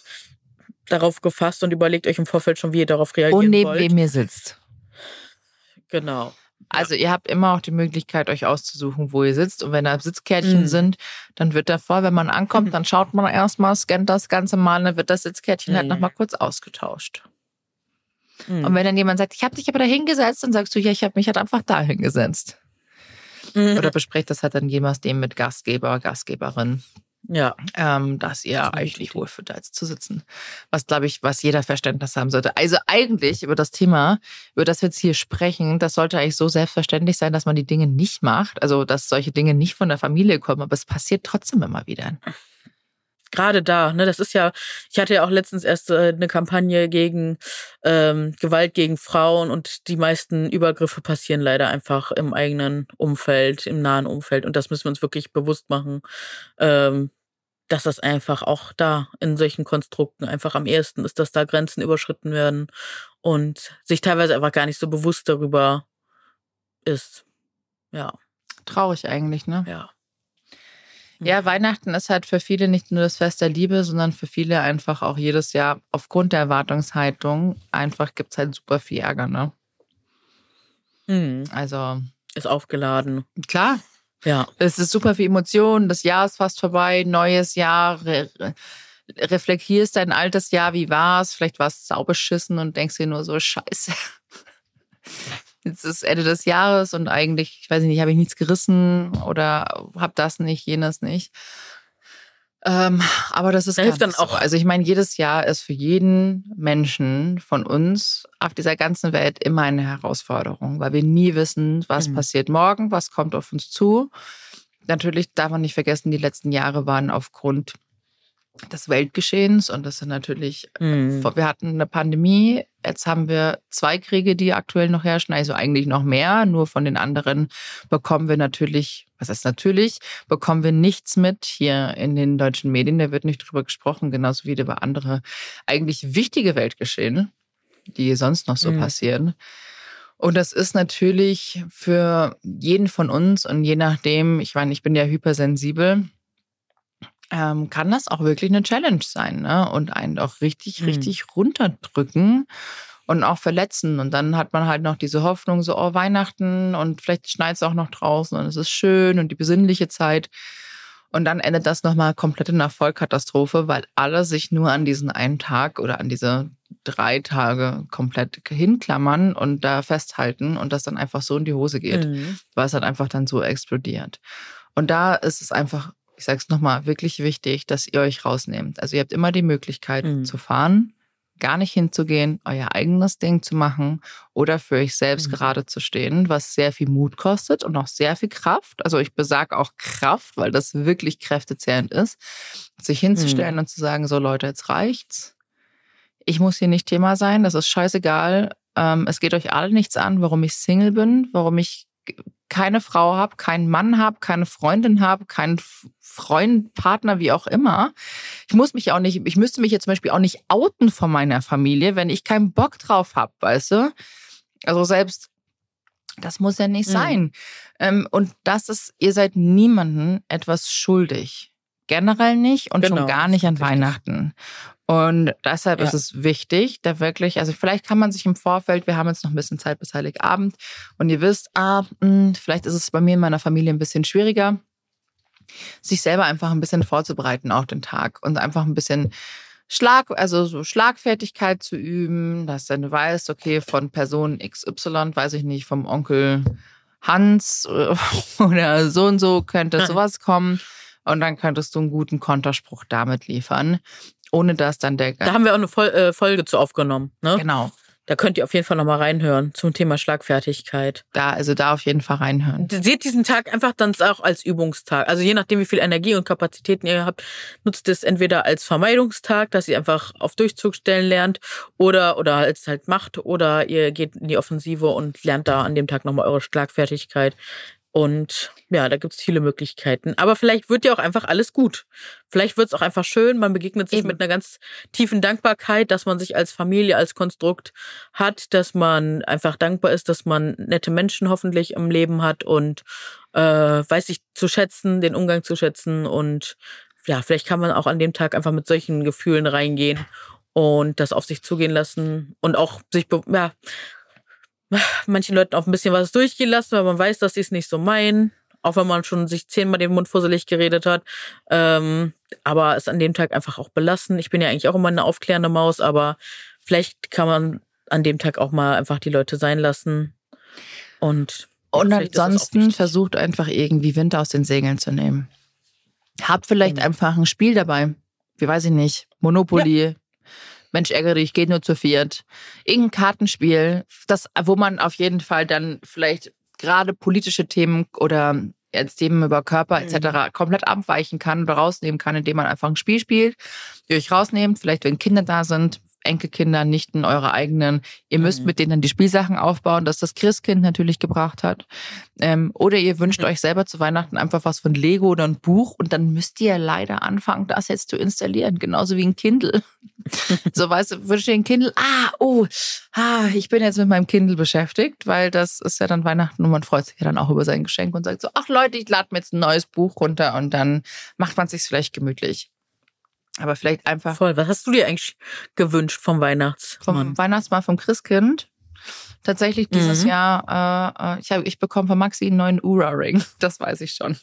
Speaker 3: darauf gefasst und überlegt euch im Vorfeld schon, wie ihr darauf reagieren
Speaker 2: und neben
Speaker 3: wollt.
Speaker 2: wem ihr sitzt.
Speaker 3: Genau.
Speaker 2: Also ihr habt immer auch die Möglichkeit, euch auszusuchen, wo ihr sitzt. Und wenn da Sitzkärtchen
Speaker 3: Mhm.
Speaker 2: sind, dann wird davor, wenn man ankommt, <laughs> dann schaut man erstmal, scannt das Ganze mal, dann wird das Sitzkärtchen halt
Speaker 3: Mhm.
Speaker 2: nochmal kurz ausgetauscht.
Speaker 3: Mhm.
Speaker 2: Und wenn dann jemand sagt, ich habe dich aber da hingesetzt, dann sagst du, ja, ich habe mich halt einfach da hingesetzt.
Speaker 3: Mhm.
Speaker 2: Oder besprecht das halt dann jemals dem mit Gastgeber, Gastgeberin,
Speaker 3: ja.
Speaker 2: ähm, dass ihr
Speaker 3: Das Idee.
Speaker 2: wohlfühlt, da jetzt zu sitzen. Was, glaube ich, was jeder Verständnis haben sollte. Also eigentlich über das Thema, über das wir jetzt hier sprechen, das sollte eigentlich so selbstverständlich sein, dass man die Dinge nicht macht. Also, dass solche Dinge nicht von der Familie kommen, aber es passiert trotzdem immer wieder.
Speaker 3: gerade da, ne, das ist ja, ich hatte ja auch letztens erst äh, eine Kampagne gegen ähm, Gewalt gegen Frauen und die meisten Übergriffe passieren leider einfach im eigenen Umfeld, im nahen Umfeld und das müssen wir uns wirklich bewusst machen, ähm, dass das einfach auch da in solchen Konstrukten einfach am ehesten ist, dass da Grenzen überschritten werden und sich teilweise einfach gar nicht so bewusst darüber ist. Ja,
Speaker 2: Traurig eigentlich, ne?
Speaker 3: ja.
Speaker 2: Ja, Weihnachten ist halt für viele nicht nur das Fest der Liebe, sondern für viele einfach auch jedes Jahr aufgrund der Erwartungshaltung einfach gibt es halt super viel Ärger, ne?
Speaker 3: Hm,
Speaker 2: Also
Speaker 3: ist aufgeladen.
Speaker 2: klar,
Speaker 3: Ja.
Speaker 2: Es ist super viel Emotion. Das Jahr ist fast vorbei. Neues Jahr. Re re reflektierst dein altes Jahr. Wie war's? Vielleicht war es saubeschissen und denkst dir nur so, scheiße. <laughs> Jetzt ist Ende des Jahres und eigentlich, ich weiß nicht, habe ich nichts gerissen oder habe das nicht, jenes nicht. Ähm, aber das ist
Speaker 3: hilft dann
Speaker 2: so.
Speaker 3: auch-
Speaker 2: Also ich meine, jedes Jahr ist für jeden Menschen von uns auf dieser ganzen Welt immer eine Herausforderung, weil wir nie wissen, was
Speaker 3: Mhm.
Speaker 2: passiert morgen, was kommt auf uns zu. Natürlich darf man nicht vergessen, die letzten Jahre waren aufgrund des Weltgeschehens und das sind natürlich,
Speaker 3: Hm.
Speaker 2: wir hatten eine Pandemie, jetzt haben wir zwei Kriege, die aktuell noch herrschen, also eigentlich noch mehr, nur von den anderen bekommen wir natürlich, was heißt natürlich, bekommen wir nichts mit hier in den deutschen Medien, da wird nicht drüber gesprochen, genauso wie über andere eigentlich wichtige Weltgeschehen, die sonst noch so
Speaker 3: Mhm.
Speaker 2: passieren. Und das ist natürlich für jeden von uns und je nachdem, ich meine, ich bin ja hypersensibel, ähm, kann das auch wirklich eine Challenge sein ne? und einen auch richtig,
Speaker 3: Mhm.
Speaker 2: richtig runterdrücken und auch verletzen. Und dann hat man halt noch diese Hoffnung, so, oh, Weihnachten und vielleicht schneit es auch noch draußen und es ist schön und die besinnliche Zeit. Und dann endet das nochmal komplett in einer Vollkatastrophe, weil alle sich nur an diesen einen Tag oder an diese drei Tage komplett hinklammern und da festhalten und das dann einfach so in die Hose geht
Speaker 3: Mhm.
Speaker 2: weil es halt einfach dann so explodiert. Und da ist es einfach, ich sage es nochmal, wirklich wichtig, dass ihr euch rausnehmt. Also ihr habt immer die Möglichkeit
Speaker 3: Mhm.
Speaker 2: zu fahren, gar nicht hinzugehen, euer eigenes Ding zu machen oder für euch selbst
Speaker 3: Mhm.
Speaker 2: gerade zu stehen, was sehr viel Mut kostet und auch sehr viel Kraft. Also ich besage auch Kraft, weil das wirklich kräftezehrend ist, sich hinzustellen und zu sagen, so Leute, jetzt reicht's. Ich muss hier nicht Thema sein, das ist scheißegal. Ähm, es geht euch alle nichts an, warum ich Single bin, warum ich keine Frau habe, keinen Mann habe, keine Freundin habe, keinen Freund, Partner, wie auch immer. Ich muss mich auch nicht, ich müsste mich jetzt zum Beispiel auch nicht outen von meiner Familie, wenn ich keinen Bock drauf habe, weißt du? Also selbst, das muss ja nicht
Speaker 3: Mhm.
Speaker 2: sein. Ähm, und das ist, ihr seid niemandem etwas schuldig. Generell nicht und
Speaker 3: Genau,
Speaker 2: schon gar nicht an. Weihnachten. Und deshalb
Speaker 3: Ja.
Speaker 2: ist es wichtig, da wirklich, also vielleicht kann man sich im Vorfeld, wir haben jetzt noch ein bisschen Zeit bis Heiligabend und ihr wisst, ah, mh, vielleicht ist es bei mir in meiner Familie ein bisschen schwieriger, sich selber einfach ein bisschen vorzubereiten auf den Tag und einfach ein bisschen Schlag, also so Schlagfertigkeit zu üben, dass dann du weißt, okay, von Person XY, weiß ich nicht, vom Onkel Hans äh, <laughs> oder so und so könnte sowas kommen. Und dann könntest du einen guten Konterspruch damit liefern, ohne dass dann der
Speaker 3: Da haben wir auch eine Fol äh, Folge zu aufgenommen, ne?
Speaker 2: Genau.
Speaker 3: Da könnt ihr auf jeden Fall nochmal reinhören zum Thema Schlagfertigkeit.
Speaker 2: Da, also da auf jeden Fall reinhören.
Speaker 3: Seht diesen Tag einfach dann auch als Übungstag. Also je nachdem, wie viel Energie und Kapazitäten ihr habt, nutzt es entweder als Vermeidungstag, dass ihr einfach auf Durchzug stellen lernt oder, oder als halt macht oder ihr geht in die Offensive und lernt da an dem Tag nochmal eure Schlagfertigkeit. Und ja, da gibt's viele Möglichkeiten. Aber vielleicht wird ja auch einfach alles gut. Vielleicht wird's auch einfach schön. Man begegnet sich Eben. mit einer ganz tiefen Dankbarkeit, dass man sich als Familie, als Konstrukt hat, dass man einfach dankbar ist, dass man nette Menschen hoffentlich im Leben hat und äh, weiß sich zu schätzen, den Umgang zu schätzen. Und ja, vielleicht kann man auch an dem Tag einfach mit solchen Gefühlen reingehen und das auf sich zugehen lassen und auch sich ja, manchen Leuten auch ein bisschen was durchgehen lassen, weil man weiß, dass sie es nicht so meinen. Auch wenn man schon sich zehnmal den Mund fusselig geredet hat. Ähm, aber es an dem Tag einfach auch belassen. Ich bin ja eigentlich auch immer eine aufklärende Maus, aber vielleicht kann man an dem Tag auch mal einfach die Leute sein lassen. Und,
Speaker 2: und ansonsten versucht einfach irgendwie Wind aus den Segeln zu nehmen. Hab vielleicht mhm. einfach ein Spiel dabei. Wie weiß ich nicht. Monopoly, ja. Mensch, ärgere dich, geht nur zu viert. Irgendein Kartenspiel, das, wo man auf jeden Fall dann vielleicht gerade politische Themen oder jetzt Themen über Körper etc. Mhm. komplett abweichen kann oder rausnehmen kann, indem man einfach ein Spiel spielt, ihr euch rausnehmt, vielleicht wenn Kinder da sind, Enkelkinder, Nichten, eure eigenen. Ihr müsst mhm. mit denen dann die Spielsachen aufbauen, das das Christkind natürlich gebracht hat. Ähm, oder ihr wünscht mhm. euch selber zu Weihnachten einfach was von Lego oder ein Buch und dann müsst ihr leider anfangen, das jetzt zu installieren, genauso wie ein Kindle. <laughs> so weißt du, wünscht ihr ein Kindle, ah, oh, ah, ich bin jetzt mit meinem Kindle beschäftigt, weil das ist ja dann Weihnachten und man freut sich ja dann auch über sein Geschenk und sagt so, ach Leute, ich lade mir jetzt ein neues Buch runter und dann macht man sich vielleicht gemütlich. Aber vielleicht einfach.
Speaker 3: Voll. Was hast du dir eigentlich gewünscht vom Weihnachtsmann?
Speaker 2: Vom Weihnachtsmann, vom Christkind. Tatsächlich dieses mhm. Jahr, äh, äh ich, hab, ich bekomme von Maxi einen neuen Ura-Ring. <laughs> Das weiß ich schon.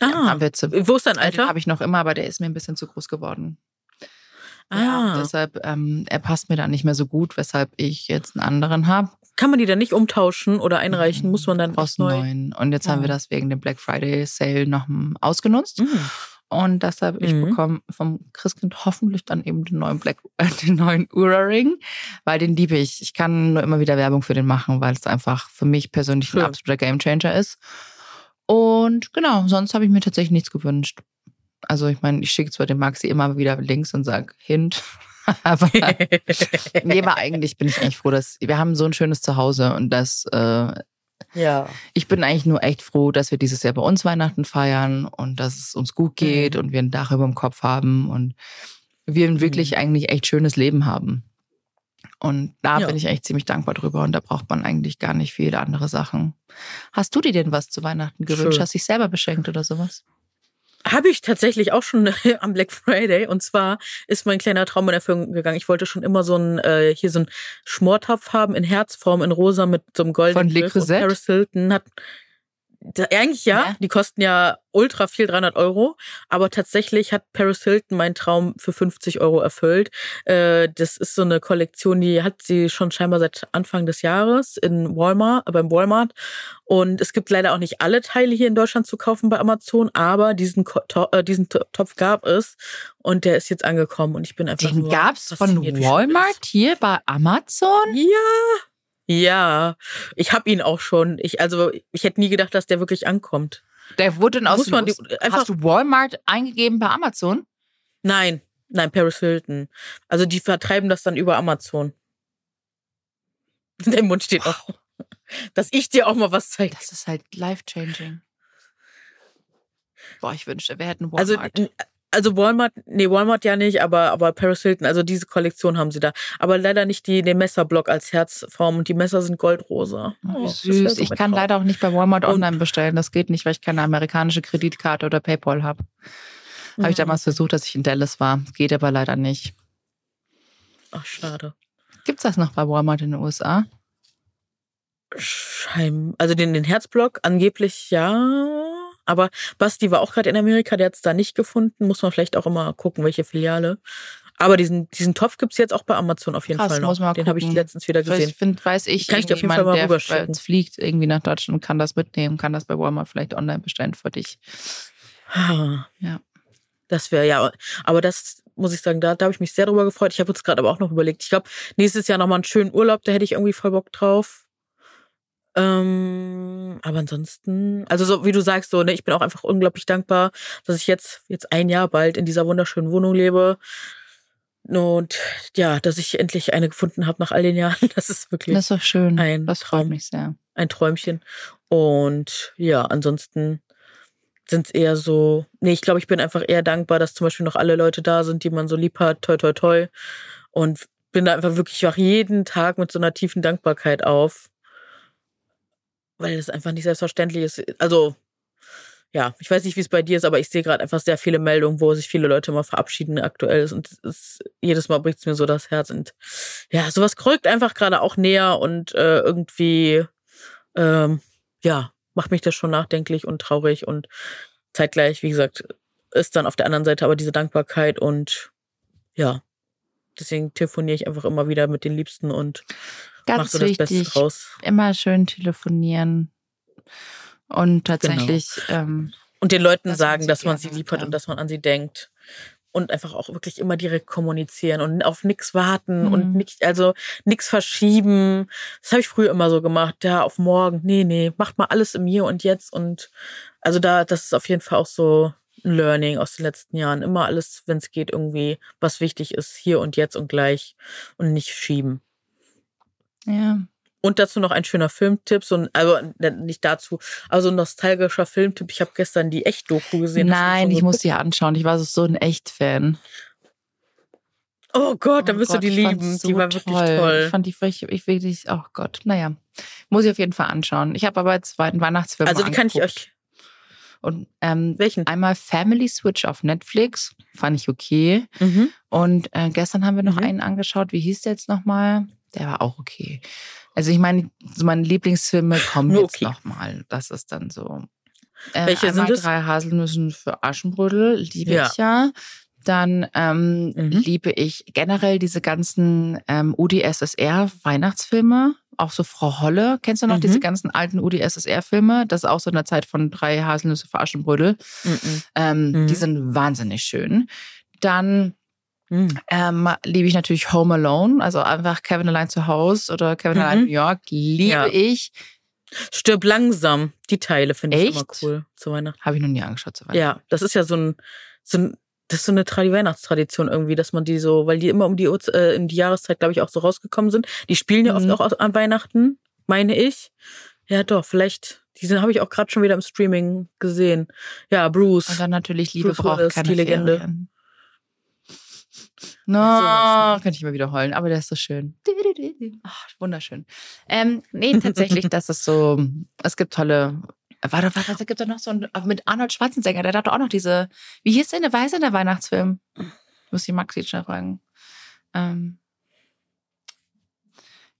Speaker 3: Ah, ja, haben wir zu, wo ist dein Alter?
Speaker 2: Den habe ich noch immer, aber der ist mir ein bisschen zu groß geworden. Ah. Ja, deshalb, ähm, er passt mir da nicht mehr so gut, weshalb ich jetzt einen anderen habe.
Speaker 3: Kann man die dann nicht umtauschen oder einreichen? Mhm. Muss man dann
Speaker 2: aus neuen? Und jetzt ja. haben wir das wegen dem Black Friday Sale noch ausgenutzt. Mhm. Und deshalb, ich mhm. bekomme vom Christkind hoffentlich dann eben den neuen Black, <laughs> äh, den neuen Ura-Ring, weil den liebe ich. Ich kann nur immer wieder Werbung für den machen, weil es einfach für mich persönlich ein absoluter Gamechanger ist. Und genau, sonst habe ich mir tatsächlich nichts gewünscht. Also ich meine, ich schicke zwar den Maxi immer wieder Links und sage Hint, <laughs> aber <laughs> nee, aber eigentlich bin ich eigentlich froh, dass wir haben so ein schönes Zuhause und das äh, ja. Ich bin eigentlich nur echt froh, dass wir dieses Jahr bei uns Weihnachten feiern und dass es uns gut geht mhm. und wir ein Dach über dem Kopf haben und wir ein wirklich mhm. eigentlich echt schönes Leben haben. Und da ja. bin ich echt ziemlich dankbar drüber und da braucht man eigentlich gar nicht viele andere Sachen. Hast du dir denn was zu Weihnachten gewünscht? Schön. Hast dich selber beschenkt oder sowas?
Speaker 3: Habe ich tatsächlich auch schon <laughs> am Black Friday. Und zwar ist mein kleiner Traum in Erfüllung gegangen. Ich wollte schon immer so ein, äh, hier so ein Schmortopf haben in Herzform, in rosa mit so einem goldenen
Speaker 2: Von Le?
Speaker 3: Paris Hilton hat eigentlich ja, ja, die kosten ja ultra viel, 300 Euro. Aber tatsächlich hat Paris Hilton meinen Traum für 50 Euro erfüllt. Äh, das ist so eine Kollektion, die hat sie schon scheinbar seit Anfang des Jahres in Walmart, äh, beim Walmart. Und es gibt leider auch nicht alle Teile hier in Deutschland zu kaufen bei Amazon, aber diesen, äh, diesen Topf gab es und der ist jetzt angekommen und ich bin einfach
Speaker 2: Den gab's von Walmart hier bei Amazon?
Speaker 3: Ja. Ja, ich habe ihn auch schon. Ich also ich hätte nie gedacht, dass der wirklich ankommt.
Speaker 2: Der wurde dann aus Muss man die, einfach, Hast du Walmart eingegeben bei Amazon?
Speaker 3: Nein, nein, Paris Hilton. Also die vertreiben das dann über Amazon. <laughs> Der Mund steht auch. Dass ich dir auch mal was zeige.
Speaker 2: Das ist halt life changing. Boah, ich wünschte, wir hätten also, Walmart.
Speaker 3: Also also Walmart, nee, Walmart ja nicht, aber, aber Paris Hilton, also diese Kollektion haben sie da. Aber leider nicht die, den Messerblock als Herzform und die Messer sind goldrosa.
Speaker 2: Oh, süß. So ich kann leider auch nicht bei Walmart und online bestellen. Das geht nicht, weil ich keine amerikanische Kreditkarte oder PayPal habe. Mhm. Habe ich damals versucht, dass ich in Dallas war. Geht aber leider nicht.
Speaker 3: Ach, schade.
Speaker 2: Gibt's das noch bei Walmart in den USA?
Speaker 3: Schein, also den, den Herzblock angeblich ja. Aber Basti war auch gerade in Amerika, der hat es da nicht gefunden. Muss man vielleicht auch immer gucken, welche Filiale. Aber diesen, diesen Topf es jetzt auch bei Amazon auf jeden Krass, Fall noch. Den habe ich letztens wieder gesehen.
Speaker 2: Ich find, weiß ich,
Speaker 3: kann ich dir auf jeden Fall mal
Speaker 2: der fliegt irgendwie nach Deutschland und kann das mitnehmen, kann das bei Walmart vielleicht online bestellen für dich.
Speaker 3: Ja. Das wäre ja, aber das muss ich sagen, da, da habe ich mich sehr drüber gefreut. Ich habe jetzt gerade aber auch noch überlegt. Ich glaube, nächstes Jahr nochmal einen schönen Urlaub, da hätte ich irgendwie voll Bock drauf. Ähm, aber ansonsten, also so wie du sagst, so, ne, ich bin auch einfach unglaublich dankbar, dass ich jetzt, jetzt ein Jahr bald in dieser wunderschönen Wohnung lebe. Und ja, dass ich endlich eine gefunden habe nach all den Jahren. <laughs> Das ist wirklich.
Speaker 2: Das ist schön.
Speaker 3: Ein
Speaker 2: das freut
Speaker 3: Traum.
Speaker 2: mich sehr.
Speaker 3: ein Träumchen. Und ja, ansonsten sind es eher so, nee, ich glaube, ich bin einfach eher dankbar, dass zum Beispiel noch alle Leute da sind, die man so lieb hat, toi, toi, toi. Und bin da einfach wirklich, ich jeden Tag mit so einer tiefen Dankbarkeit auf. Weil es einfach nicht selbstverständlich ist. Also, ja, ich weiß nicht, wie es bei dir ist, aber ich sehe gerade einfach sehr viele Meldungen, wo sich viele Leute mal verabschieden aktuell ist. Und es jedes Mal bricht es mir so das Herz. Und ja, sowas kreugt einfach gerade auch näher und äh, irgendwie ähm, ja, macht mich das schon nachdenklich und traurig und zeitgleich, wie gesagt, ist dann auf der anderen Seite aber diese Dankbarkeit und ja, deswegen telefoniere ich einfach immer wieder mit den Liebsten und
Speaker 2: Ganz
Speaker 3: so das
Speaker 2: wichtig. Immer schön telefonieren. Und tatsächlich, ähm,
Speaker 3: Und den Leuten
Speaker 2: Dass
Speaker 3: sagen, dass man sie lieb hat und dass man an sie denkt. Und einfach auch wirklich immer direkt kommunizieren und auf nichts warten
Speaker 2: Mhm.
Speaker 3: und nicht, also nichts verschieben. Das habe ich früher immer so gemacht, ja, auf morgen. Nee, nee, macht mal alles im Hier und Jetzt. Und also da, das ist auf jeden Fall auch so ein Learning aus den letzten Jahren. Immer alles, wenn es geht, irgendwie, was wichtig ist, hier und jetzt und gleich und nicht schieben.
Speaker 2: Ja.
Speaker 3: Und dazu noch ein schöner Filmtipp, so ein, also äh, nicht dazu, aber so ein nostalgischer Filmtipp. Ich habe gestern die Echt-Doku gesehen.
Speaker 2: Nein, ich muss die anschauen. Ich war so ein Echt-Fan.
Speaker 3: Oh Gott, da
Speaker 2: Oh
Speaker 3: wirst
Speaker 2: Gott,
Speaker 3: du die lieben.
Speaker 2: so
Speaker 3: die war wirklich toll.
Speaker 2: Ich fand die wirklich, ich wirklich, oh Gott, naja. Muss ich auf jeden Fall anschauen. Ich habe aber jetzt zweiten Weihnachtsfilm
Speaker 3: also die kann ich euch.
Speaker 2: Und ähm,
Speaker 3: Welchen?
Speaker 2: einmal Family Switch auf Netflix, fand ich okay.
Speaker 3: Mhm.
Speaker 2: Und äh, gestern haben wir noch
Speaker 3: Mhm.
Speaker 2: einen angeschaut. Wie hieß der jetzt nochmal? Der war auch okay. Also ich meine, so meine Lieblingsfilme kommen
Speaker 3: Nur <laughs>
Speaker 2: jetzt
Speaker 3: okay.
Speaker 2: nochmal. Das ist dann so. Äh,
Speaker 3: Welche
Speaker 2: einmal
Speaker 3: sind es?
Speaker 2: drei Haselnüssen für Aschenbrödel, liebe
Speaker 3: Ja.
Speaker 2: ich ja. Dann ähm,
Speaker 3: Mhm.
Speaker 2: liebe ich generell diese ganzen ähm, UdSSR-Weihnachtsfilme. Auch so Frau Holle. Kennst du noch
Speaker 3: Mhm.
Speaker 2: diese ganzen alten UdSSR-Filme? Das ist auch so in der Zeit von drei Haselnüsse für Aschenbrödel.
Speaker 3: Mhm.
Speaker 2: Ähm,
Speaker 3: Mhm.
Speaker 2: Die sind wahnsinnig schön. Dann
Speaker 3: Mhm.
Speaker 2: ähm, liebe ich natürlich Home Alone, also einfach Kevin allein zu Hause oder Kevin
Speaker 3: Mhm.
Speaker 2: allein in New York. Liebe
Speaker 3: Ja.
Speaker 2: ich.
Speaker 3: Stirb langsam. Die Teile finde ich immer cool zu Weihnachten.
Speaker 2: Habe ich noch nie angeschaut. So
Speaker 3: Ja, das ist ja so ein, so ein das ist so eine Tradi Weihnachtstradition irgendwie, dass man die so, weil die immer um die, äh, in die Jahreszeit, glaube ich, auch so rausgekommen sind. Die spielen ja
Speaker 2: Mhm.
Speaker 3: oft auch aus- an Weihnachten, meine ich. Ja, doch, vielleicht. Die sind habe ich auch gerade schon wieder im Streaming gesehen. Ja, Bruce.
Speaker 2: Und dann natürlich Liebe
Speaker 3: Bruce
Speaker 2: braucht
Speaker 3: Willis,
Speaker 2: keine
Speaker 3: die Legende.
Speaker 2: Ferien. No,
Speaker 3: Sowas,
Speaker 2: könnte ich mal wieder heulen, aber der ist so schön. Ach, wunderschön. Ähm, nee, tatsächlich, das ist so, es gibt tolle, warte, warte, es gibt doch noch so ein, mit Arnold Schwarzenegger, der hat doch auch noch diese, wie hieß denn der Weiße in der Weihnachtsfilm? Muss ich Maxi schnell fragen. Ähm,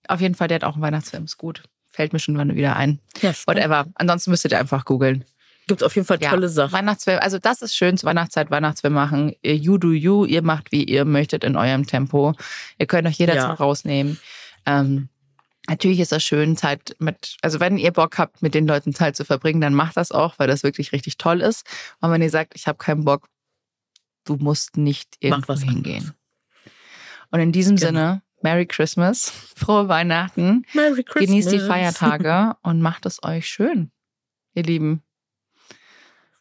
Speaker 2: auf jeden Fall, der hat auch einen Weihnachtsfilm, ist gut. Fällt mir schon wann wieder ein.
Speaker 3: ja.
Speaker 2: Whatever. Ansonsten müsstet ihr einfach googeln.
Speaker 3: Gibt auf jeden Fall
Speaker 2: Ja,
Speaker 3: tolle Sachen.
Speaker 2: Weihnachtsfilm, also das ist schön zur Weihnachtszeit Weihnachtsfilm machen. You do you, ihr macht wie ihr möchtet in eurem Tempo. Ihr könnt euch jederzeit
Speaker 3: Ja.
Speaker 2: rausnehmen. Ähm, natürlich ist das schön, Zeit mit, also wenn ihr Bock habt, mit den Leuten Zeit zu verbringen, dann macht das auch, weil das wirklich richtig toll ist. Und wenn ihr sagt, ich habe keinen Bock, du musst nicht irgendwo hingehen. Und in diesem
Speaker 3: Genau.
Speaker 2: Sinne, Merry Christmas, <laughs> frohe Weihnachten,
Speaker 3: Merry Christmas.
Speaker 2: genießt die Feiertage <laughs> und macht es euch schön, ihr Lieben.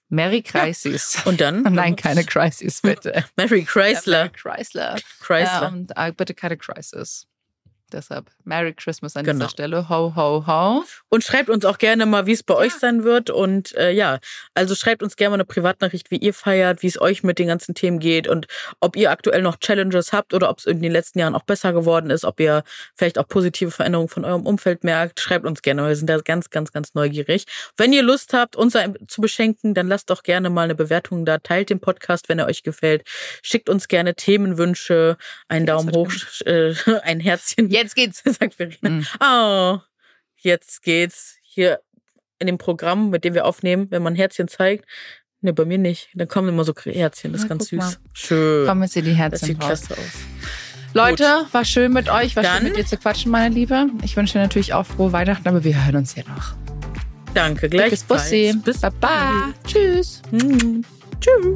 Speaker 2: Merry Crisis.
Speaker 3: Und dann? <laughs>
Speaker 2: Nein, keine Crisis, bitte. <laughs>
Speaker 3: Mary Chrysler.
Speaker 2: Merry Chrysler.
Speaker 3: Chrysler.
Speaker 2: Äh, und äh, bitte keine Crisis. Deshalb Merry Christmas an
Speaker 3: Genau.
Speaker 2: dieser Stelle. Ho, ho, ho.
Speaker 3: Und schreibt uns auch gerne mal, wie es bei euch sein wird. Und äh, ja, also schreibt uns gerne mal eine Privatnachricht, wie ihr feiert, wie es euch mit den ganzen Themen geht und ob ihr aktuell noch Challenges habt oder ob es in den letzten Jahren auch besser geworden ist, ob ihr vielleicht auch positive Veränderungen von eurem Umfeld merkt. Schreibt uns gerne, wir sind da ganz, ganz, ganz neugierig. Wenn ihr Lust habt, uns zu beschenken, dann lasst doch gerne mal eine Bewertung da. Teilt den Podcast, wenn er euch gefällt. Schickt uns gerne Themenwünsche, einen
Speaker 2: Ja,
Speaker 3: Daumen hoch, äh, <laughs> ein Herzchen.
Speaker 2: Jetzt geht's. <laughs>
Speaker 3: sagt Verena.
Speaker 2: Mhm.
Speaker 3: Oh, jetzt geht's hier in dem Programm, mit dem wir aufnehmen, wenn man Herzchen zeigt. Ne, bei mir nicht. Dann kommen immer so Herzchen, das ist ganz süß.
Speaker 2: mal.
Speaker 3: Schön.
Speaker 2: Kommen jetzt hier die
Speaker 3: das
Speaker 2: Herzen
Speaker 3: sieht
Speaker 2: raus.
Speaker 3: klasse aus.
Speaker 2: Leute, war schön mit euch, war
Speaker 3: Dann-
Speaker 2: schön mit dir zu quatschen, meine Liebe. Ich wünsche dir natürlich auch frohe Weihnachten, aber wir hören uns ja noch.
Speaker 3: Danke,
Speaker 2: Dickes
Speaker 3: gleichfalls.
Speaker 2: Bussi.
Speaker 3: Bis
Speaker 2: Baba. Tschüss.
Speaker 3: Mhm. Tschüss.